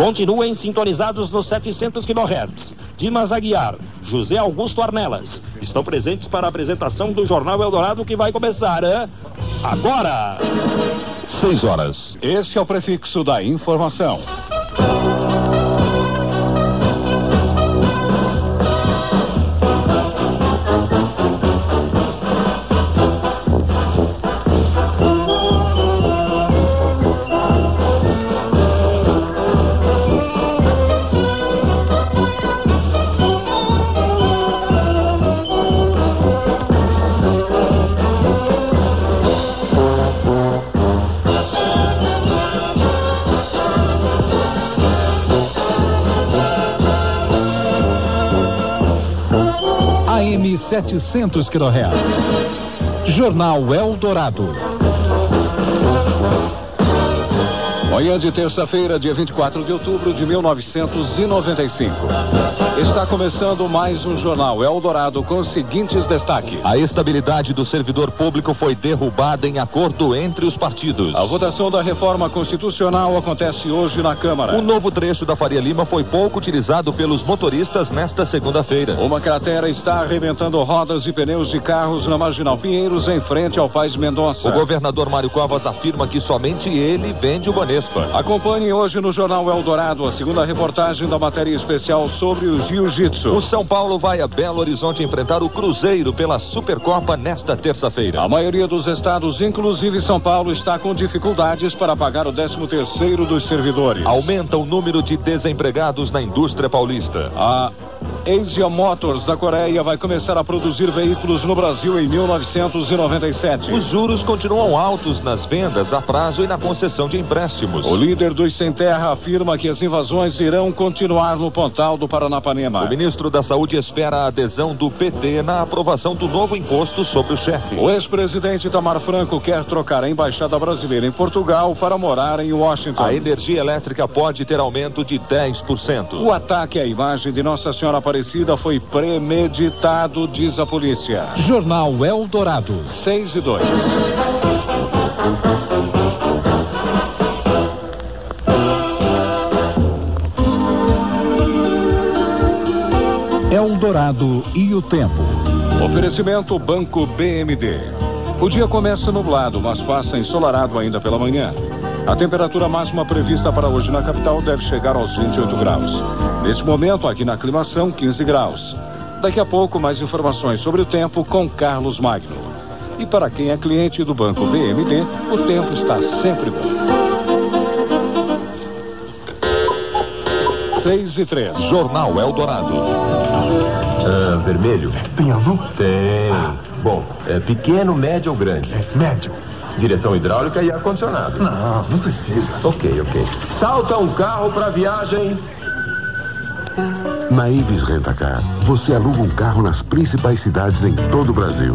Continuem sintonizados nos 700 kHz. Dimas Aguiar, José Augusto Arnelas estão presentes para a apresentação do Jornal Eldorado que vai começar hein? agora. 6 horas. Este é o prefixo da informação. AM 700 kHz. Jornal Eldorado. Manhã de terça-feira, dia 24 de outubro de 1995. Está começando mais um jornal Eldorado com os seguintes destaques. A estabilidade do servidor público foi derrubada em acordo entre os partidos. A votação da reforma constitucional acontece hoje na Câmara. O novo trecho da Faria Lima foi pouco utilizado pelos motoristas nesta segunda-feira. Uma cratera está arrebentando rodas e pneus de carros na Marginal Pinheiros, em frente ao Paz Mendonça. O governador Mário Covas afirma que somente ele vende o Banespa. Acompanhe hoje no Jornal Eldorado a segunda reportagem da matéria especial sobre o Jiu-Jitsu. O São Paulo vai a Belo Horizonte enfrentar o Cruzeiro pela Supercopa nesta terça-feira. A maioria dos estados, inclusive São Paulo, está com dificuldades para pagar o 13 terceiro dos servidores. Aumenta o número de desempregados na indústria paulista. A Asia Motors da Coreia vai começar a produzir veículos no Brasil em 1997. Os juros continuam altos nas vendas a prazo e na concessão de empréstimos. O líder dos Sem Terra afirma que as invasões irão continuar no Pontal do Paranapanema. O ministro da Saúde espera a adesão do PT na aprovação do novo imposto sobre o chefe. O ex-presidente Tamar Franco quer trocar a embaixada brasileira em Portugal para morar em Washington. A energia elétrica pode ter aumento de 10%. O ataque à imagem de Nossa Senhora Aparecida foi premeditado, diz a polícia. Jornal Eldorado, 6 e 2. Eldorado e o tempo. Oferecimento Banco BMD. O dia começa nublado, mas passa ensolarado ainda pela manhã. A temperatura máxima prevista para hoje na capital deve chegar aos 28 graus. Neste momento, aqui na aclimação, 15 graus. Daqui a pouco, mais informações sobre o tempo com Carlos Magno. E para quem é cliente do Banco BMD, o tempo está sempre bom. 6 e 3. Jornal Eldorado. Ah, vermelho? Tem azul? Tem. Bom, é pequeno, médio ou grande? É médio. Direção hidráulica e ar-condicionado. Não, não precisa. Ok, ok. Salta um carro para viagem. Na Ives Rentacar, você aluga um carro nas principais cidades em todo o Brasil.